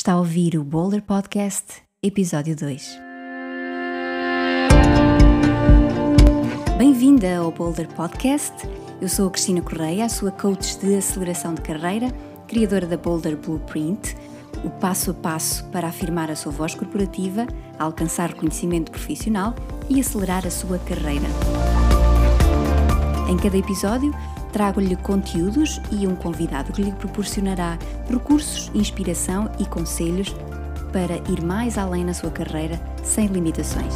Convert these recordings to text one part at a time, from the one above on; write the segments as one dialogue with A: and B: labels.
A: Está a ouvir o Boulder Podcast, episódio 2. Bem-vinda ao Boulder Podcast. Eu sou a Cristina Correia, a sua coach de aceleração de carreira, criadora da Boulder Blueprint, o passo a passo para afirmar a sua voz corporativa, alcançar reconhecimento profissional e acelerar a sua carreira. Em cada episódio, trago-lhe conteúdos e um convidado que lhe proporcionará recursos, inspiração e conselhos para ir mais além na sua carreira sem limitações.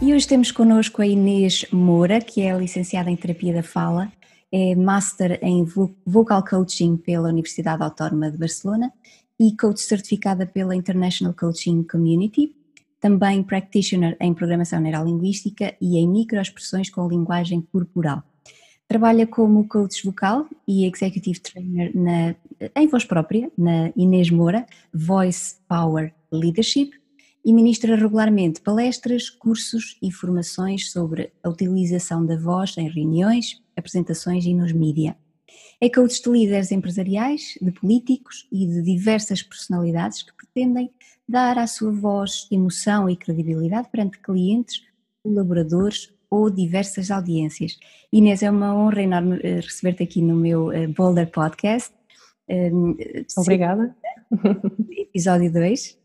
A: E hoje temos connosco a Inês Moura, que é licenciada em Terapia da Fala, é Master em Vocal Coaching pela Universidade Autónoma de Barcelona e Coach certificada pela International Coaching Community também practitioner em programação neurolinguística e em microexpressões com linguagem corporal. Trabalha como coach vocal e executive trainer na, em voz própria, na Inês Moura, Voice Power Leadership, e ministra regularmente palestras, cursos e formações sobre a utilização da voz em reuniões, apresentações e nos mídia. É coach de líderes empresariais, de políticos e de diversas personalidades que pretendem dar à sua voz emoção e credibilidade perante clientes, colaboradores ou diversas audiências. Inês, é uma honra enorme eh, receber-te aqui no meu eh, Boulder Podcast.
B: Ehm, obrigada.
A: Episódio 2.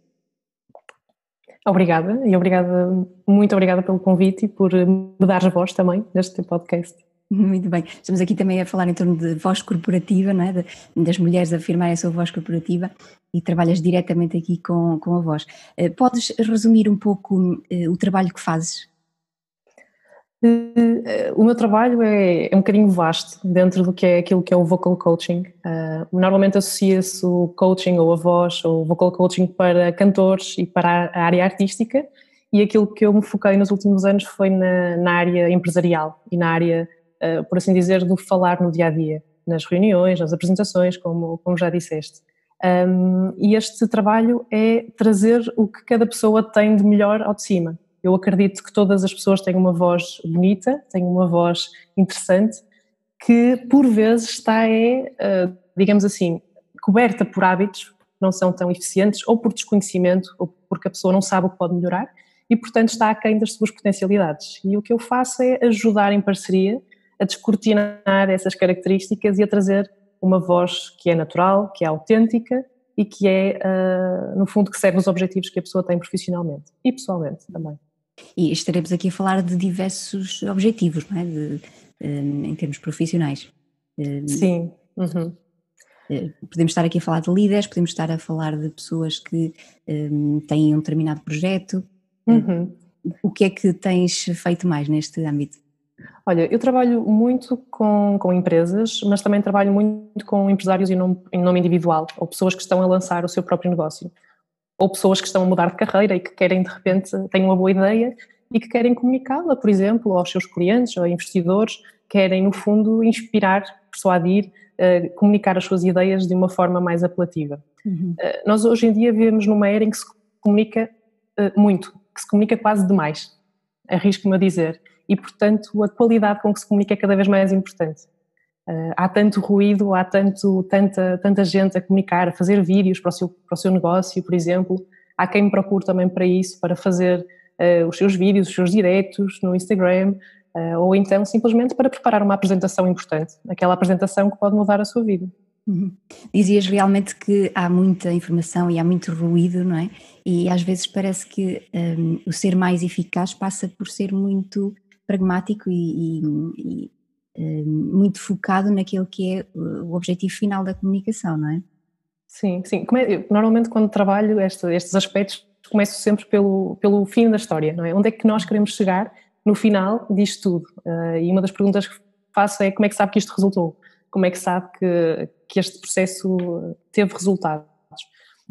B: Obrigada e obrigada, muito obrigada pelo convite e por me dar voz também neste podcast.
A: Muito bem. Estamos aqui também a falar em torno de voz corporativa, não é? De, das mulheres afirmarem a sua voz corporativa e trabalhas diretamente aqui com, com a voz. Eh, podes resumir um pouco uh, o trabalho que fazes?
B: Uh, o meu trabalho é, é, um bocadinho vasto dentro do que é aquilo que é o vocal coaching. Normalmente associa-se o coaching ou a voz ou o vocal coaching para cantores e para a área artística e aquilo que eu me foquei nos últimos anos foi na, na área empresarial e na área eh, por assim dizer, do falar no dia a dia, nas reuniões, nas apresentações, como, como já disseste. Um, e este trabalho é trazer o que cada pessoa tem de melhor ao de cima. Eu acredito que todas as pessoas têm uma voz bonita, têm uma voz interessante, que por vezes está, é, uh, digamos assim, coberta por hábitos que não são tão eficientes, ou por desconhecimento, ou porque a pessoa não sabe o que pode melhorar, e portanto está aquém das suas potencialidades. E o que eu faço é ajudar em parceria a descortinar essas características e a trazer uma voz que é natural, que é autêntica e que é, uh, no fundo, que serve os objetivos que a pessoa tem profissionalmente e pessoalmente também.
A: E estaremos aqui a falar de diversos objetivos, não é? De, um, em termos profissionais.
B: Um, Sim. Uhum.
A: Podemos estar aqui a falar de líderes, podemos estar a falar de pessoas que um, têm um determinado projeto. Uhum. O que é que tens feito mais neste âmbito?
B: Olha, eu trabalho muito com, com empresas, mas também trabalho muito com empresários em nome, em nome individual, ou pessoas que estão a lançar o seu próprio negócio, ou pessoas que estão a mudar de carreira e que querem, de repente, têm uma boa ideia e que querem comunicá-la, por exemplo, aos seus clientes ou investidores, querem, no fundo, inspirar, persuadir, uh, comunicar as suas ideias de uma forma mais apelativa. Uhum. Uh, nós, hoje em dia, vivemos numa era em que se comunica uh, muito, que se comunica quase demais, arrisco-me a dizer e, portanto, a qualidade com que se comunica é cada vez mais importante. Uh, há tanto ruído, há tanto, tanta, tanta gente a comunicar, a fazer vídeos para o, seu, para o seu negócio, por exemplo. Há quem me procure também para isso, para fazer uh, os seus vídeos, os seus diretos no Instagram, uh, ou então simplesmente para preparar uma apresentação importante, aquela apresentação que pode mudar a sua vida.
A: Uhum. Dizias realmente que há muita informação e há muito ruído, não é? E às vezes parece que um, o ser mais eficaz passa por ser muito pragmático e, e, e eh, muito focado naquilo que é o objetivo final da comunicação, não é?
B: Sim, sim. É, normalmente quando trabalho este, estes aspectos começo sempre pelo, pelo fim da história, não é? Onde é que nós queremos chegar no final disto tudo? Uh, e uma das perguntas que faço é como é que sabe que isto resultou? Como é que sabe que, que este processo teve resultados?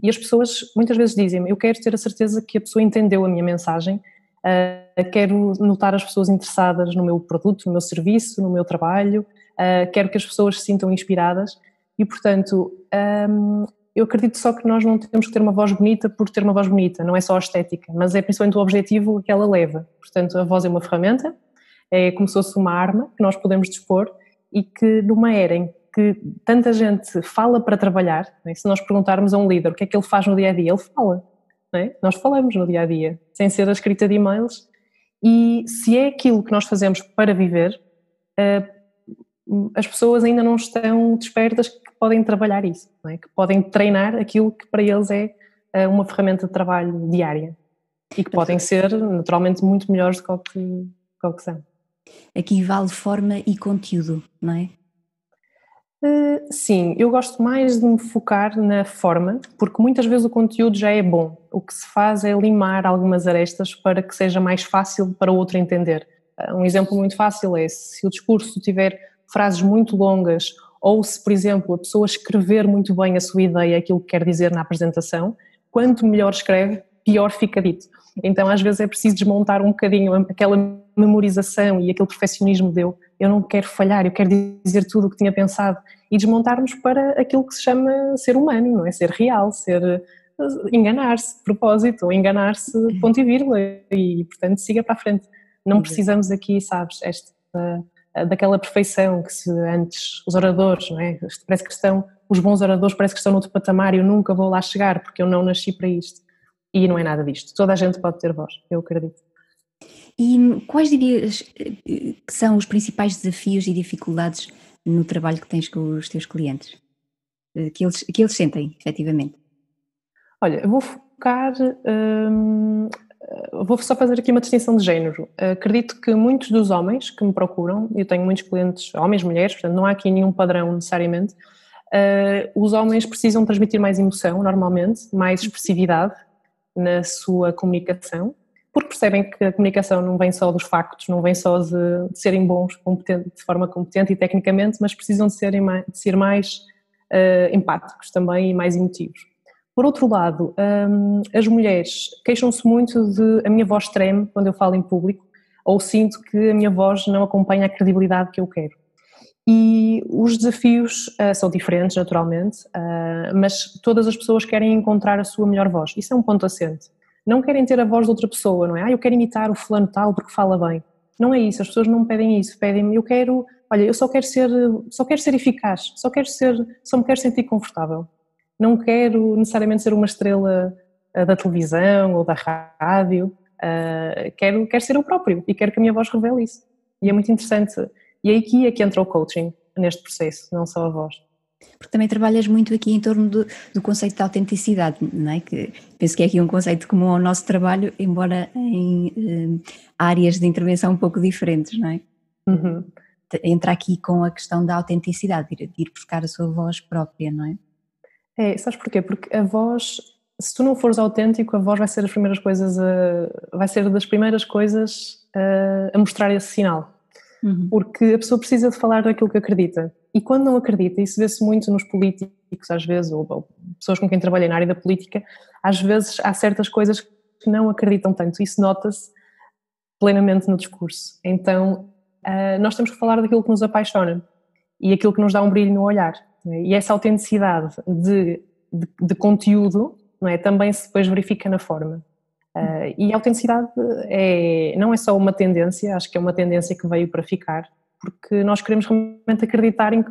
B: E as pessoas muitas vezes dizem eu quero ter a certeza que a pessoa entendeu a minha mensagem Uh, quero notar as pessoas interessadas no meu produto, no meu serviço, no meu trabalho, uh, quero que as pessoas se sintam inspiradas e, portanto, um, eu acredito só que nós não temos que ter uma voz bonita por ter uma voz bonita, não é só a estética, mas é principalmente o objetivo que ela leva. Portanto, a voz é uma ferramenta, é como se fosse uma arma que nós podemos dispor e que numa era em que tanta gente fala para trabalhar, é? se nós perguntarmos a um líder o que é que ele faz no dia a dia, ele fala. É? Nós falamos no dia a dia, sem ser a escrita de e-mails, e se é aquilo que nós fazemos para viver, eh, as pessoas ainda não estão despertas que podem trabalhar isso, é? que podem treinar aquilo que para eles é eh, uma ferramenta de trabalho diária e que podem ser naturalmente muito melhores do que, do que são.
A: Aqui vale forma e conteúdo, não é?
B: Uh, sim, eu gosto mais de me focar na forma, porque muitas vezes o conteúdo já é bom. O que se faz é limar algumas arestas para que seja mais fácil para o outro entender. Uh, um exemplo muito fácil é se o discurso tiver frases muito longas ou se, por exemplo, a pessoa escrever muito bem a sua ideia, aquilo que quer dizer na apresentação, quanto melhor escreve, pior fica dito. Então, às vezes, é preciso desmontar um bocadinho aquela memorização e aquele perfeccionismo de eu, não quero falhar, eu quero dizer tudo o que tinha pensado e desmontarmos para aquilo que se chama ser humano, não é? Ser real, ser eh, enganar-se de propósito ou enganar-se ponto e vírgula e, portanto, siga para a frente. Não precisamos aqui, sabes, esta, eh, daquela perfeição que se antes os oradores, não é? Parece que estão, os bons oradores parece que estão no outro patamar e eu nunca vou lá chegar porque eu não nasci para isto. E não é nada disto. Toda a gente pode ter voz, eu acredito.
A: E quais dirias eh, que são os principais desafios e dificuldades no trabalho que tens com os teus clientes? Eh, que eles, que eles sentem, efetivamente?
B: Olha, eu vou focar, hum, vou só fazer aqui uma distinção de género. Acredito que muitos dos homens que me procuram, eu tenho muitos clientes, homens, mulheres, portanto não há aqui nenhum padrão necessariamente, uh, os homens precisam transmitir mais emoção, normalmente, mais expressividade, na sua comunicação, porque percebem que a comunicação não vem só dos factos, não vem só de, de serem bons de forma competente e tecnicamente, mas precisam de, serem mais, de ser mais uh, empáticos também e mais emotivos. Por outro lado, um, as mulheres queixam-se muito de a minha voz treme quando eu falo em público, ou sinto que a minha voz não acompanha a credibilidade que eu quero. E os desafios uh, são diferentes, naturalmente, uh, mas todas as pessoas querem encontrar a sua melhor voz. Isso é um ponto assente. Não querem ter a voz de outra pessoa, não é? Ah, eu quero imitar o fulano tal porque fala bem. Não é isso, as pessoas não pedem isso, pedem eu quero, olha, eu só quero ser, só quero ser eficaz, só quero ser, só me quero sentir confortável. Não quero necessariamente ser uma estrela uh, da televisão ou da rádio, quero, quero ser eu próprio e quero que a minha voz revele isso. E é muito interessante e aqui é que entra o coaching neste processo, não só a voz.
A: Porque também trabalhas muito aqui em torno do, do, conceito de autenticidade, não é? Que penso que é aqui um conceito comum ao nosso trabalho, embora em eh, áreas de intervenção um pouco diferentes, não é? Uhum. Entra aqui com a questão da autenticidade, de ir, de ir buscar a sua voz própria, não é?
B: É, sabes porquê? Porque a voz, se tu não fores autêntico, a voz vai ser as primeiras coisas, a, vai ser das primeiras coisas a, a mostrar esse sinal uhum. porque a pessoa precisa de falar daquilo que acredita. E quando não acredita, isso vê-se muito nos políticos, às vezes, ou, ou, pessoas com quem trabalhei na área da política, às vezes há certas coisas que não acreditam tanto, isso nota-se plenamente no discurso. Então, uh, nós temos que falar daquilo que nos apaixona e aquilo que nos dá um brilho no olhar. É? E essa autenticidade de, de, de conteúdo é, também se depois verifica na forma. Uh, e a autenticidade é, não é só uma tendência, acho que é uma tendência que veio para ficar, porque nós queremos realmente acreditar em,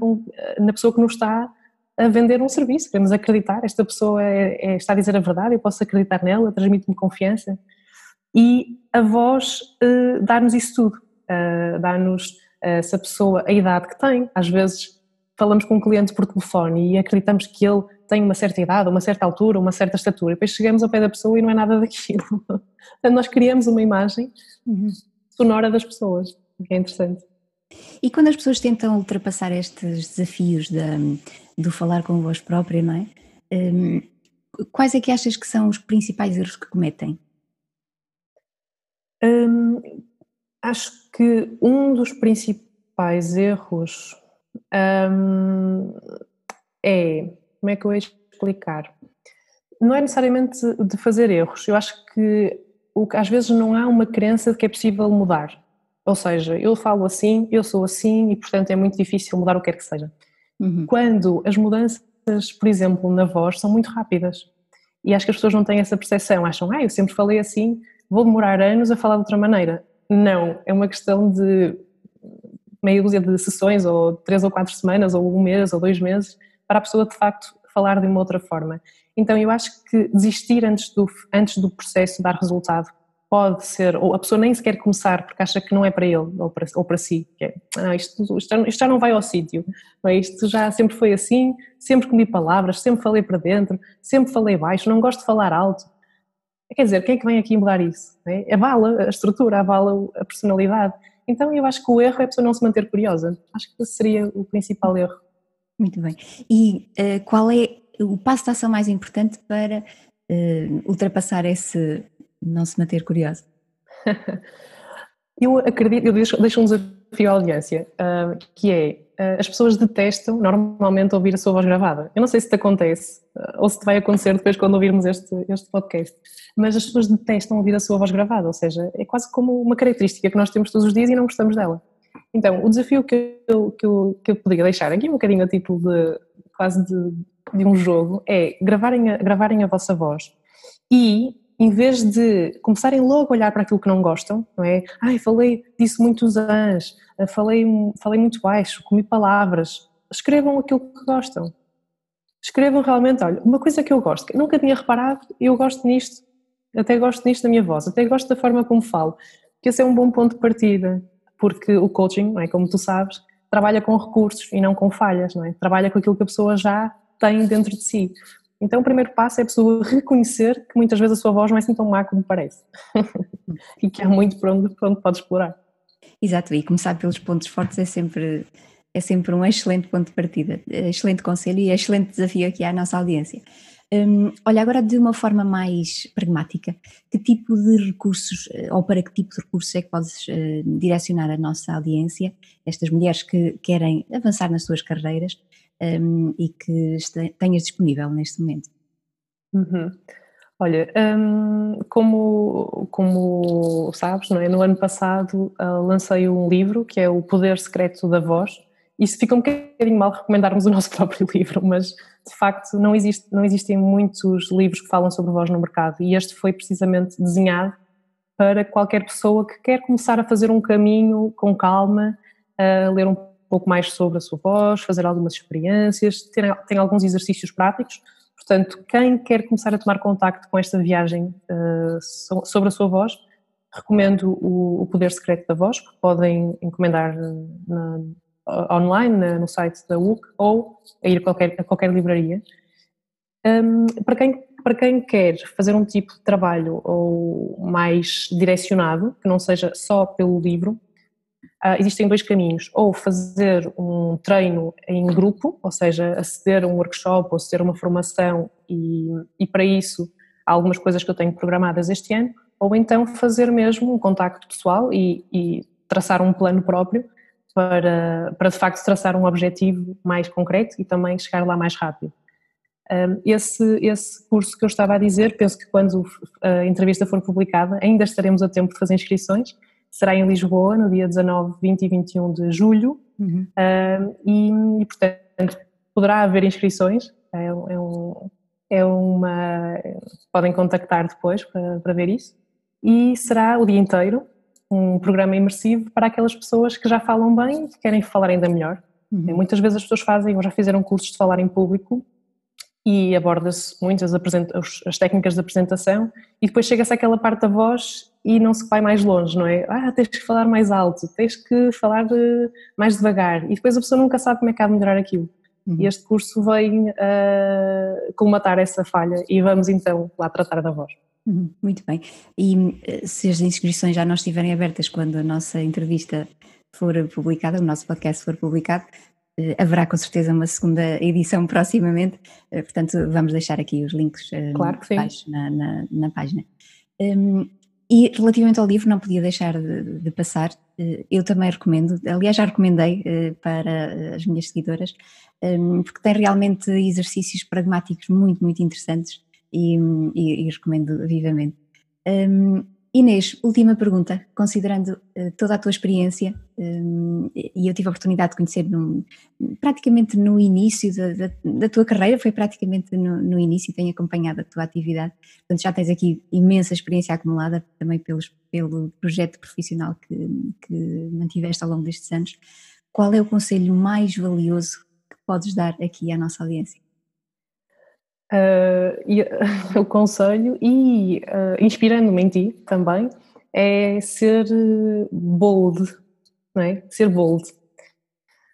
B: na pessoa que nos está a vender um serviço, queremos acreditar, esta pessoa é, é, está a dizer a verdade, eu posso acreditar nela, transmite-me confiança. E a voz uh, dá-nos isso tudo, uh, dá-nos uh, se a pessoa, a idade que tem, às vezes falamos com um cliente por telefone e acreditamos que ele tem uma certa idade, uma certa altura, uma certa estatura, e depois chegamos ao pé da pessoa e não é nada daquilo. Portanto, nós criamos uma imagem uhum. sonora das pessoas, que é interessante.
A: E quando as pessoas tentam ultrapassar estes desafios de, do falar com voz própria, não é? Um, quais é que achas que são os principais erros que cometem?
B: Hum, acho que um dos principais erros um, é, como é que eu ia explicar? Não é necessariamente de fazer erros, eu acho que o que às vezes não há uma crença de que é possível mudar. Ou seja, eu falo assim, eu sou assim e portanto é muito difícil mudar o que quer que seja. Uhum. Quando as mudanças, por exemplo, na voz são muito rápidas e acho que as pessoas não têm essa percepção, acham, ah, eu sempre falei assim, vou demorar anos a falar de outra maneira. Não, é uma questão de meia dúzia de sessões, ou três ou quatro semanas, ou um mês, ou dois meses, para a pessoa de facto falar de uma outra forma. Então eu acho que desistir antes do, antes do processo dar resultado pode ser, ou a pessoa nem sequer começar porque acha que não é para ele ou para, ou para si, que é, ah, isto, isto, isto, já não vai ao sítio, é? isto já sempre foi assim, sempre comi palavras, sempre falei para dentro, sempre falei baixo, não gosto de falar alto. Quer dizer, quem é que vem aqui mudar isso? É? Avala a estrutura, avala a personalidade. Então eu acho que o erro é a pessoa não se manter curiosa. Acho que esse seria o principal erro.
A: Muito bem. E uh, qual é o passo de ação mais importante para uh, ultrapassar esse não se manter curiosa?
B: eu acredito, eu deixo, deixo um desafio à audiência, uh, que é, uh, as pessoas detestam normalmente ouvir a sua voz gravada. Eu não sei se te acontece, uh, ou se te vai acontecer depois quando ouvirmos este, este podcast, mas as pessoas detestam ouvir a sua voz gravada, ou seja, é quase como uma característica que nós temos todos os dias e não gostamos dela. Então, o desafio que eu, que eu, que eu poderia deixar aqui, um bocadinho a título de, quase de, de um jogo, é gravarem a, gravarem a vossa voz e em vez de começarem logo a olhar para aquilo que não gostam, não é? Ai, falei disse muitos anos, falei, falei muito baixo, comi palavras. Escrevam aquilo que gostam. Escrevam realmente, olha, uma coisa que eu gosto, que nunca tinha reparado, eu gosto nisto, até gosto nisto da minha voz, até gosto da forma como falo, que esse é um bom ponto de partida, porque o coaching, não é, como tu sabes, trabalha com recursos e não com falhas, não é? Trabalha com aquilo que a pessoa já tem dentro de si. Então o primeiro passo é a pessoa reconhecer que muitas vezes a sua voz não é assim tão má como parece e que há muito por onde, por onde pode explorar.
A: Exato, e começar pelos pontos fortes é sempre, é sempre um excelente ponto de partida, excelente conselho e excelente desafio aqui à nossa audiência. Hum, olha, agora de uma forma mais pragmática, que tipo de recursos, eh, ou para que tipo de recursos é que podes uh, direcionar a nossa audiência, estas mulheres que querem avançar nas suas carreiras, um, e que tenhas disponível neste momento?
B: Uhum. Olha, um, como, como sabes, não é? no ano passado uh, lancei um livro que é O Poder Secreto da Voz. Isso fica um bocadinho mal recomendarmos o nosso próprio livro, mas de facto não, existe, não existem muitos livros que falam sobre voz no mercado e este foi precisamente desenhado para qualquer pessoa que quer começar a fazer um caminho com calma, a ler um pouco mais sobre a sua voz, fazer algumas experiências, tem, tem alguns exercícios práticos. Portanto, quem quer começar a tomar contacto com esta viagem uh, sobre a sua voz, recomendo o, o, Poder Secreto da Voz, que podem encomendar na, online na, no site da UC ou a ir a qualquer, a qualquer livraria. Um, para, quem, para quem quer fazer um tipo de trabalho ou mais direcionado, que não seja só pelo livro, Uh, existem dois caminhos, ou fazer um treino em grupo, ou seja, aceder a um workshop ou aceder a uma formação e, e para isso há algumas coisas que eu tenho programadas este ano, ou então fazer mesmo um contacto pessoal e, e traçar um plano próprio para, para de facto traçar um objetivo mais concreto e também chegar lá mais rápido. Esse, esse curso que eu estava a dizer, penso que quando a entrevista for publicada ainda estaremos a tempo de fazer inscrições, será em Lisboa no dia 19, 20 e 21 de julho uhum. uh, e, e, portanto poderá haver inscrições, é, é, um, é, uma, podem contactar depois para, para ver isso e será o dia inteiro um programa imersivo para aquelas pessoas que já falam bem e que querem falar ainda melhor. Uhum. Muitas vezes as pessoas fazem ou já fizeram cursos de falar em público e aborda-se muitas as técnicas de apresentação e depois chega-se àquela parte da voz e não se vai mais longe, não é? Ah, tens que falar mais alto, tens que falar de, mais devagar e depois a pessoa nunca sabe como é que há de melhorar aquilo. Uhum. E este curso vem uh, colmatar essa falha e vamos então lá tratar da voz.
A: Uhum, muito bem. E eh, se as inscrições já não estiverem abertas quando a nossa entrevista for publicada, o nosso podcast for publicado, eh, haverá com certeza uma segunda edição proximamente, eh, portanto vamos deixar aqui os links
B: eh, claro
A: na, na, na, página. Um, e relativamente ao livro, não podia deixar de, de, passar, eu também recomendo, aliás já recomendei para as minhas seguidoras, um, porque tem realmente exercícios pragmáticos muito, muito interessantes e, e, e recomendo vivamente. Inês, última pergunta. Considerando uh, toda a tua experiência, um, e eu tive a oportunidade de conhecer num, praticamente no início da, da, da, tua carreira, foi praticamente no, no início, tenho acompanhado a tua atividade, portanto já tens aqui imensa experiência acumulada também pelos, pelo projeto profissional que, que mantiveste ao longo destes anos. Qual é o conselho mais valioso que podes dar aqui à nossa audiência?
B: Uh, o conselho, e uh, inspirando-me em ti também, é ser bold, não é? Ser bold.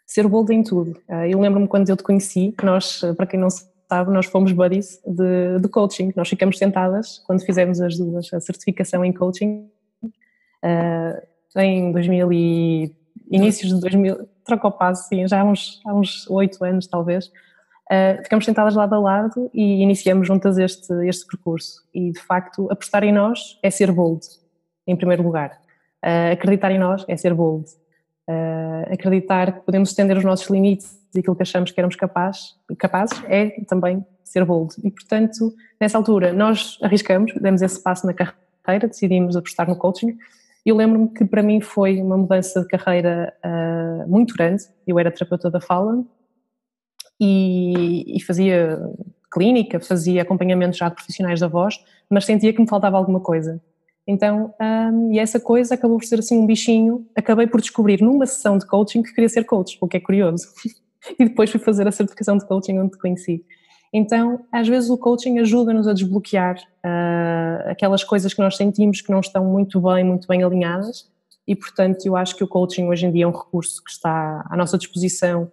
B: Ser bold em tudo. Uh, eu lembro-me quando eu te conheci, que nós, para quem não sabe, nós fomos buddies de, de coaching. Nós ficamos sentadas quando fizemos as duas, a certificação em coaching, em 2000 e inícios de 2000, troca o passo, sim, já há uns, 8 anos talvez, uh, ficamos sentadas lado a lado e iniciamos juntas este, este percurso. E de facto, apostar em nós é ser bold, em primeiro lugar. Uh, acreditar em nós é ser bold. Uh, acreditar que podemos estender os nossos limites e aquilo que achamos que éramos capaz, capazes é também ser bold. E portanto, nessa altura, nós arriscamos, demos esse passo na carreira, decidimos apostar no coaching eu lembro-me que para mim foi uma mudança de carreira muito grande. Eu era terapeuta da fala e, e, fazia clínica, fazia acompanhamento já de profissionais da voz, mas sentia que me faltava alguma coisa. Então, um, e essa coisa acabou por ser assim um bichinho. Acabei por descobrir numa sessão de coaching que queria ser coach, o que é curioso. e depois fui fazer a certificação de coaching onde te conheci. Então, às vezes o coaching ajuda-nos a desbloquear uh, aquelas coisas que nós sentimos que não estão muito bem, muito bem alinhadas e, portanto, eu acho que o coaching hoje em dia é um recurso que está à nossa disposição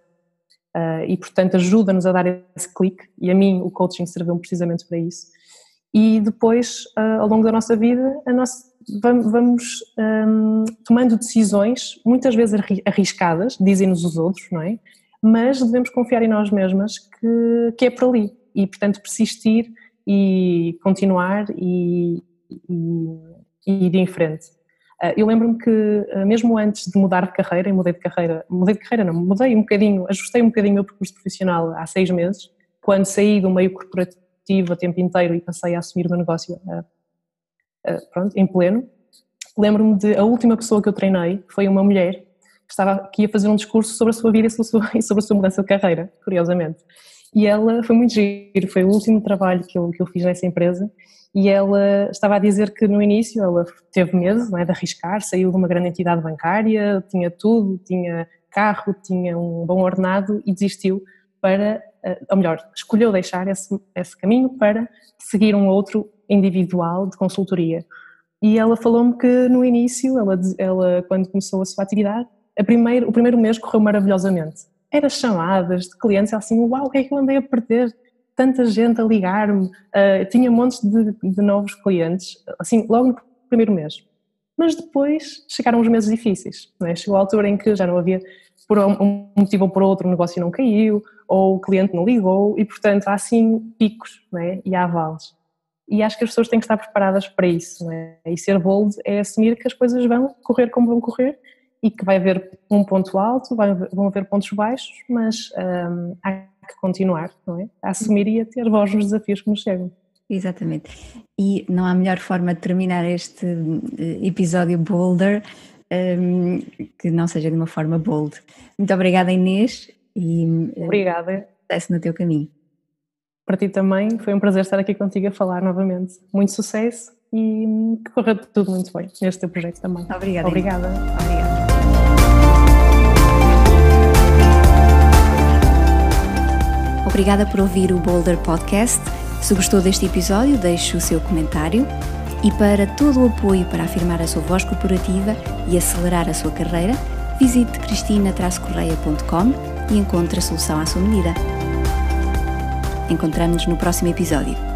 B: uh, e, portanto, ajuda-nos a dar esse clique e a mim o coaching serviu precisamente para isso. E depois, uh, ao longo da nossa vida, nossa, vamos, vamos um, tomando decisões, muitas vezes arriscadas, dizem-nos os outros, não é? mas devemos confiar em nós mesmas que, que é por ali e, portanto, persistir e continuar e, e, e ir em frente. Ah, eu lembro-me que, ah, mesmo antes de mudar de carreira, e mudei de carreira, mudei de carreira não, mudei um bocadinho, ajustei um bocadinho o meu percurso profissional há seis meses, quando saí do meio corporativo a tempo inteiro e passei a assumir o meu negócio ah, pronto, em pleno. Lembro-me de a última pessoa que eu treinei foi uma mulher que, estava, fazer um discurso sobre a sua vida e sobre a sua mudança de carreira, curiosamente. E ela foi muito giro, foi o último trabalho que eu, que eu fiz nessa empresa e ela estava a dizer que no início ela teve medo é, de arriscar, saiu de uma grande entidade bancária, tinha tudo, tinha carro, tinha um bom ordenado e desistiu para, eh, ou melhor, escolheu deixar esse, esse caminho para seguir um outro individual de consultoria. E ela falou-me que no início, ela, ela quando começou a sua atividade, primeiro, o primeiro mês correu maravilhosamente. Era chamadas de clientes assim, uau, o que é que eu andei a perder? Tanta gente a ligar-me, uh, tinha montes de, de, novos clientes, assim, logo no primeiro mês. Mas depois chegaram os meses difíceis, é? chegou a altura em que já não havia, por um motivo ou por outro, o negócio não caiu, ou o cliente não ligou, e portanto há assim picos é? e há vales. E acho que as pessoas têm que estar preparadas para isso, é? e ser bold é assumir que as coisas vão correr como vão correr e que vai haver um ponto alto, vão haver pontos baixos, mas um, há que continuar, não é? A assumir e a ter voz nos desafios que nos chegam.
A: Exatamente. E não há melhor forma de terminar este eh, episódio Boulder um, que não seja de uma forma bold. Muito obrigada, Inês.
B: E, eh, obrigada.
A: Sucesso no teu caminho.
B: Para ti também, foi um prazer estar aqui contigo a falar novamente. Muito sucesso e que corra tudo muito bem neste teu projeto também.
A: Obrigada.
B: Obrigada.
A: Obrigada. Obrigada por ouvir o Boulder Podcast. Se gostou deste episódio, deixe o seu comentário. E para todo o apoio para afirmar a sua voz corporativa e acelerar a sua carreira, visite cristina-correia.com e encontre a solução à sua medida. Encontramos-nos no próximo episódio.